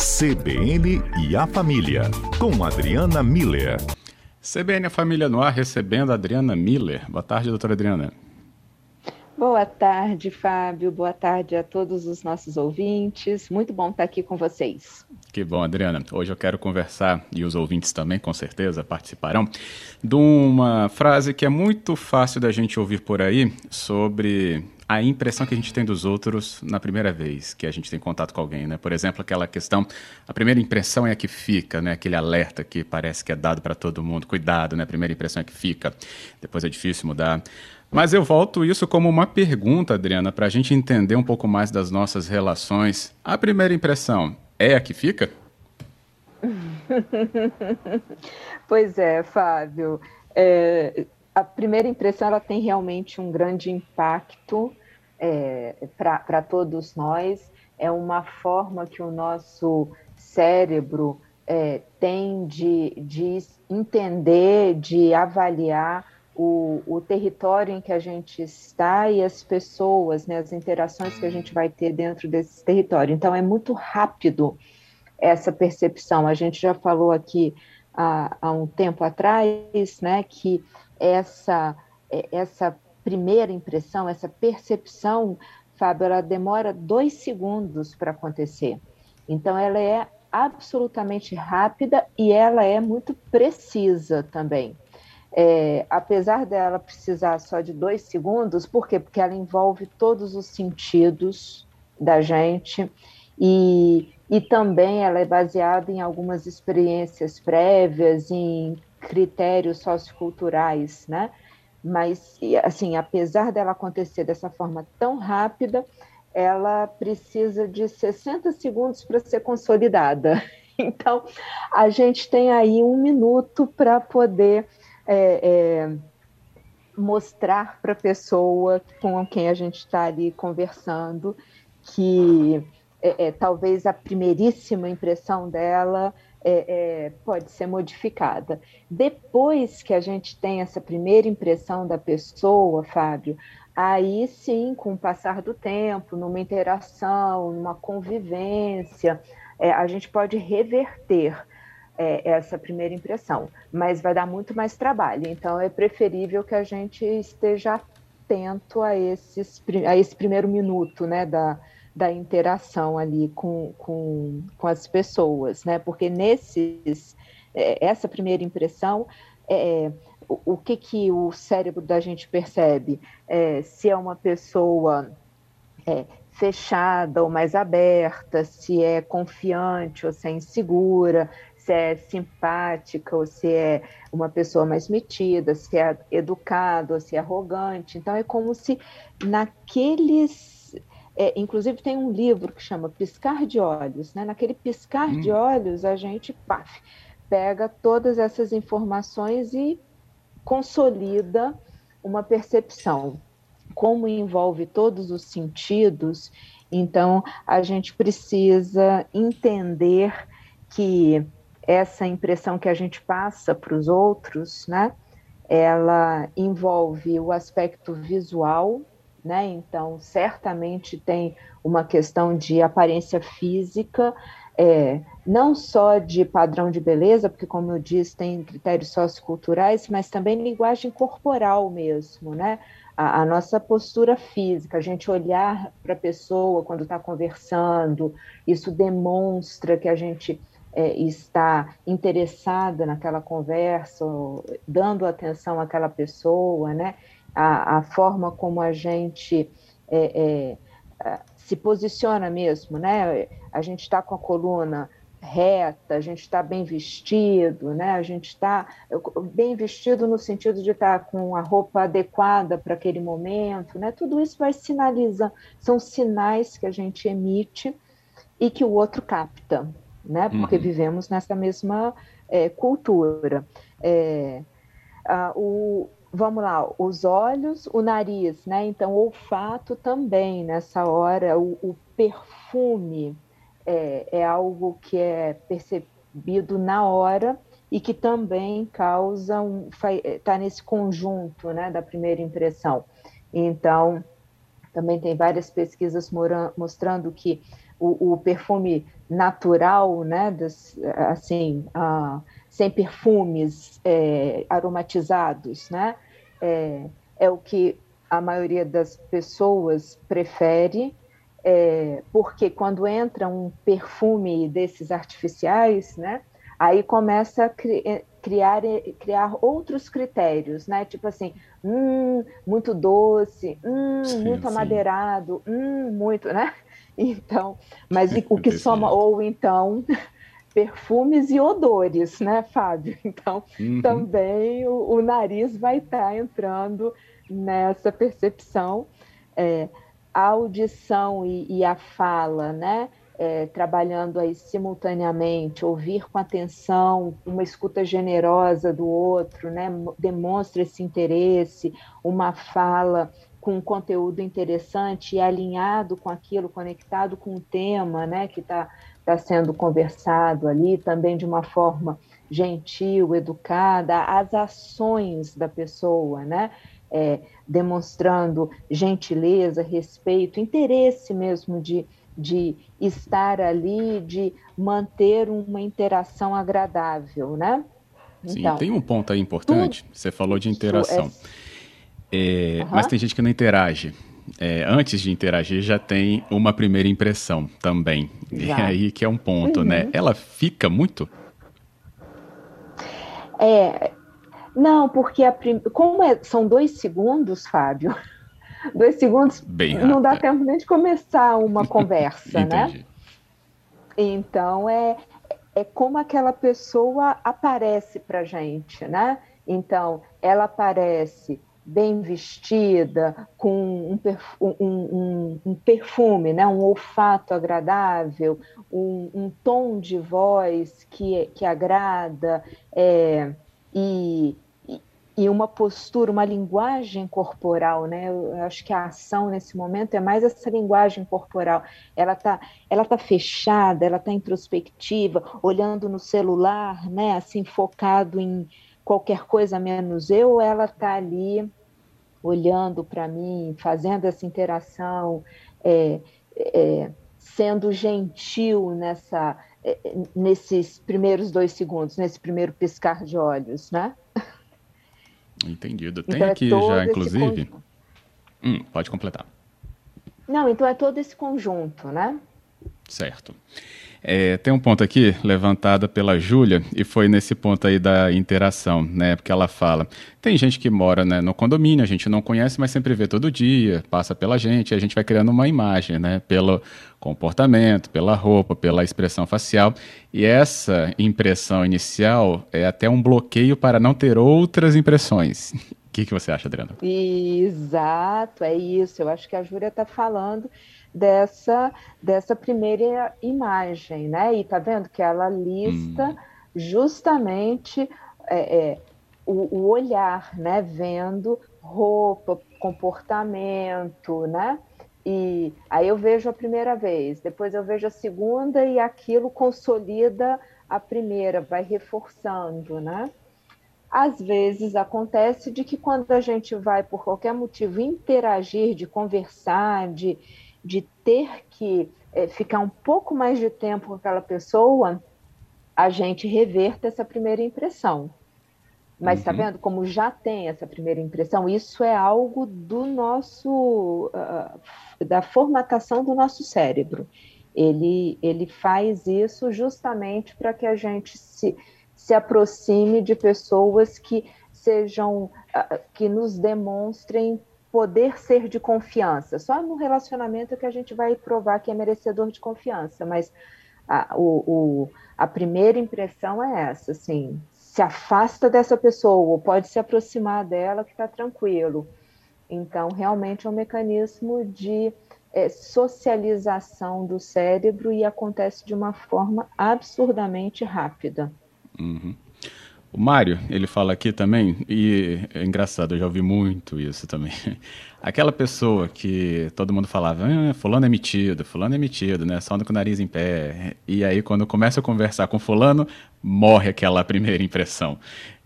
CBN e a Família, com Adriana Miller. CBN a Família no ar, recebendo a Adriana Miller. Boa tarde, doutora Adriana. Boa tarde, Fábio. Boa tarde a todos os nossos ouvintes. Muito bom estar aqui com vocês. Que bom, Adriana. Hoje eu quero conversar, e os ouvintes também, com certeza, participarão, de uma frase que é muito fácil da gente ouvir por aí sobre a impressão que a gente tem dos outros na primeira vez que a gente tem contato com alguém, né? Por exemplo, aquela questão, a primeira impressão é a que fica, né? Aquele alerta que parece que é dado para todo mundo, cuidado, né? A primeira impressão é que fica, depois é difícil mudar. Mas eu volto isso como uma pergunta, Adriana, para a gente entender um pouco mais das nossas relações. A primeira impressão é a que fica? pois é, Fábio. É, a primeira impressão ela tem realmente um grande impacto é, para todos nós, é uma forma que o nosso cérebro é, tem de, de entender, de avaliar o, o, território em que a gente está e as pessoas, né, as interações que a gente vai ter dentro desse território. Então, é muito rápido essa percepção. A gente já falou aqui há, há um tempo atrás né, que essa, é, essa primeira impressão, essa percepção, Fábio, ela demora dois segundos para acontecer. Então, ela é absolutamente rápida e ela é muito precisa também. É, apesar dela precisar só de dois segundos, por quê? Porque ela envolve todos os sentidos da gente e, e também ela é baseada em algumas experiências prévias, em critérios socioculturais, né? Mas, assim, apesar dela acontecer dessa forma tão rápida, ela precisa de 60 segundos para ser consolidada. Então, a gente tem aí um minuto para poder é, é, mostrar para a pessoa com quem a gente está ali conversando que é, é, talvez a primeiríssima impressão dela é, é, pode ser modificada. Depois que a gente tem essa primeira impressão da pessoa, Fábio, aí sim, com o passar do tempo, numa interação, numa convivência, é, a gente pode reverter é, essa primeira impressão, mas vai dar muito mais trabalho. Então, é preferível que a gente esteja atento a, esses, a esse primeiro minuto né, da, da interação ali com, com, com as pessoas, né? Porque nesses, é, essa primeira impressão, é, o, o, que, que o cérebro da gente percebe? É, se é uma pessoa é, fechada ou mais aberta, se é confiante ou se é insegura, se é simpática ou se é uma pessoa mais metida, se é educada ou se é arrogante. Então é como se naqueles é, inclusive tem um livro que chama Piscar de Olhos. Né? Naquele piscar hum. de olhos, a gente paf, pega todas essas informações e consolida uma percepção. Como envolve todos os sentidos, então a gente precisa entender que essa impressão que a gente passa para os outros, né, ela envolve o aspecto visual, né? Então, certamente tem uma questão de aparência física, é, não só de padrão de beleza, porque, como eu disse, tem critérios socioculturais, mas também linguagem corporal mesmo, né? A, a nossa postura física, a gente olhar para a pessoa quando está conversando, isso demonstra que a gente é, está interessada naquela conversa, dando atenção àquela pessoa, né? A, a forma como a gente é, é, se posiciona mesmo, né? A gente está com a coluna reta, a gente está bem vestido, né? A gente está bem vestido no sentido de estar tá com a roupa adequada para aquele momento, né? Tudo isso vai sinalizar, são sinais que a gente emite e que o outro capta, né? Porque uhum. vivemos nessa mesma é, cultura. É, a, o, vamos lá, os olhos, o nariz, né? Então, o olfato também, nessa hora, o, o perfume é, é, algo que é percebido na hora e que também causa um. está nesse conjunto né, da primeira impressão. Então, também tem várias pesquisas mostrando que o, o perfume natural, né, das, assim, uh, sem perfumes é, aromatizados, né, é, é, o que a maioria das pessoas prefere, é, porque quando entra um perfume desses artificiais, né, aí começa a cri é, criar, criar outros critérios, né? Tipo assim, hum, muito doce, hum, sim, muito amadeirado, hum, muito, né? Então, mas o que soma, ou então perfumes e odores, né, Fábio? Então, uhum. também o, o, nariz vai estar tá entrando nessa percepção. É, a audição e, e a fala, né? é, trabalhando aí simultaneamente, ouvir com atenção, uma escuta generosa do outro, né, demonstra esse interesse, uma fala com um conteúdo interessante e alinhado com aquilo, conectado com o tema né, que está tá sendo conversado ali, também de uma forma gentil, educada, as ações da pessoa, né? É, demonstrando gentileza, respeito, interesse mesmo de, de estar ali, de manter uma interação agradável, né? Sim, então, tem um ponto aí importante. Você falou de interação. É... É, uhum. Mas tem gente que não interage. É, antes de interagir, já tem uma primeira impressão também. Já. E aí que é um ponto, né? uhum. né? Ela fica muito? É, não, porque a prim... como é, são dois segundos, Fábio, dois segundos não dá tempo nem de começar uma conversa, né? Então é, é como aquela pessoa aparece para gente, né? Então ela aparece bem vestida, com um, perfum, um, um, um, perfume, né? um olfato agradável, um, tom de voz que, que agrada, é, e, e uma postura, uma linguagem corporal, né? Eu acho que a ação nesse momento é mais essa linguagem corporal. Ela tá, ela tá fechada, ela tá introspectiva, olhando no celular, né? Assim focado em qualquer coisa menos eu, ela tá ali olhando para mim, fazendo essa interação, é, é, sendo gentil nessa, é, nesses primeiros dois segundos, nesse primeiro piscar de olhos, né? Entendido. Tem então, é aqui é já, inclusive. Hum, pode completar. Não, então é todo esse conjunto, né? Certo. É, tem um ponto aqui levantado pela Júlia e foi nesse ponto aí da interação, né? Porque ela fala: tem gente que mora né, no condomínio, a gente não conhece, mas sempre vê todo dia, passa pela gente, e a gente vai criando uma imagem, né? Pelo comportamento, pela roupa, pela expressão facial. E essa impressão inicial é até um bloqueio para não ter outras impressões. O que, que você acha, Adriana? Exato, é isso. Eu acho que a Júlia está falando dessa, dessa primeira imagem, né? E tá vendo que ela lista hum. justamente é, é, o, o, olhar, né? Vendo roupa, comportamento, né? E aí eu vejo a primeira vez, depois eu vejo a segunda e aquilo consolida a primeira, vai reforçando, né? Às vezes acontece de que quando a gente vai, por qualquer motivo, interagir, de conversar, de, de ter que é, ficar um pouco mais de tempo com aquela pessoa, a gente reverta essa primeira impressão. Mas está uhum. vendo como já tem essa primeira impressão? Isso é algo do nosso, uh, da formatação do nosso cérebro. Ele, ele faz isso justamente para que a gente se, se aproxime de pessoas que sejam, uh, que nos demonstrem poder ser de confiança. Só no relacionamento que a gente vai provar que é merecedor de confiança, mas a, o, o, a primeira impressão é essa, assim, se afasta dessa pessoa, pode se aproximar dela que está tranquilo. Então, realmente é um mecanismo de é, socialização do cérebro e acontece de uma forma absurdamente rápida. Uhum. O Mário, ele fala aqui também, e é engraçado, eu já ouvi muito isso também. Aquela pessoa que todo mundo falava, ah, fulano é metido, fulano é metido, né? Só anda com o nariz em pé. E aí, quando começa a conversar com fulano, morre aquela primeira impressão.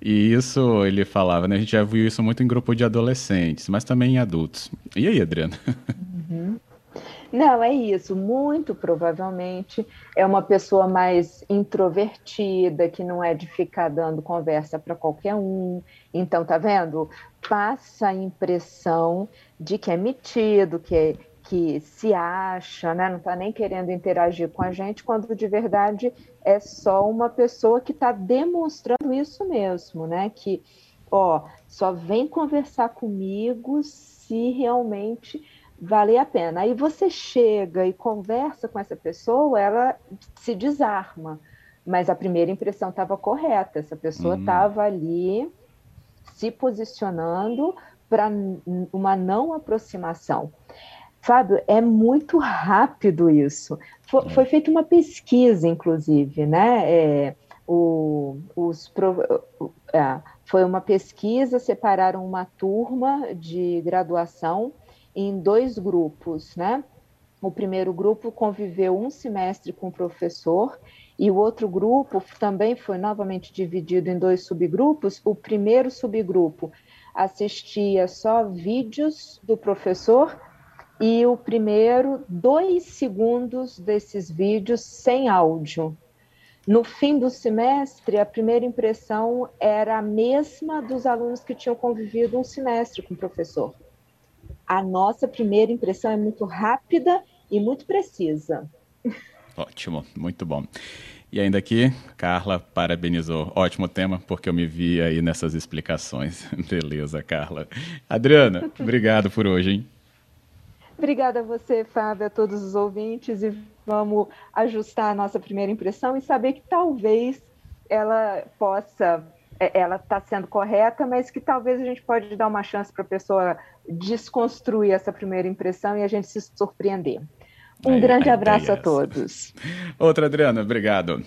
E isso ele falava, né? A gente já viu isso muito em grupo de adolescentes, mas também em adultos. E aí, Adriana? Não, é isso. Muito provavelmente é uma pessoa mais introvertida, que não é de ficar dando conversa para qualquer um. Então, tá vendo? Passa a impressão de que é metido, que, é, que se acha, né? não está nem querendo interagir com a gente, quando de verdade é só uma pessoa que está demonstrando isso mesmo, né? Que, ó, só vem conversar comigo se realmente valer a pena. Aí você chega e conversa com essa pessoa, ela se desarma. Mas a primeira impressão estava correta, essa pessoa estava hum. ali se posicionando para uma não aproximação. Fábio, é muito rápido isso. Foi, é. foi feita uma pesquisa, inclusive, né? É, o, os, é, foi uma pesquisa, separaram uma turma de graduação em dois grupos, né? O primeiro grupo conviveu um semestre com o professor e o outro grupo também foi novamente dividido em dois subgrupos. O primeiro subgrupo assistia só vídeos do professor e o primeiro, dois segundos desses vídeos sem áudio. No fim do semestre, a primeira impressão era a mesma dos alunos que tinham convivido um semestre com o professor a nossa primeira impressão é muito rápida e muito precisa. Ótimo, muito bom. E ainda aqui, Carla parabenizou. Ótimo tema, porque eu me vi aí nessas explicações. Beleza, Carla. Adriana, obrigado por hoje, hein? Obrigada a você, Fábio, a todos os ouvintes, e vamos ajustar a nossa primeira impressão e saber que talvez ela possa, ela está sendo correta, mas que talvez a gente pode dar uma chance para a pessoa desconstruir essa primeira impressão e a gente se surpreender. Um Aí, grande abraço a todos. Outra, Adriana, obrigado.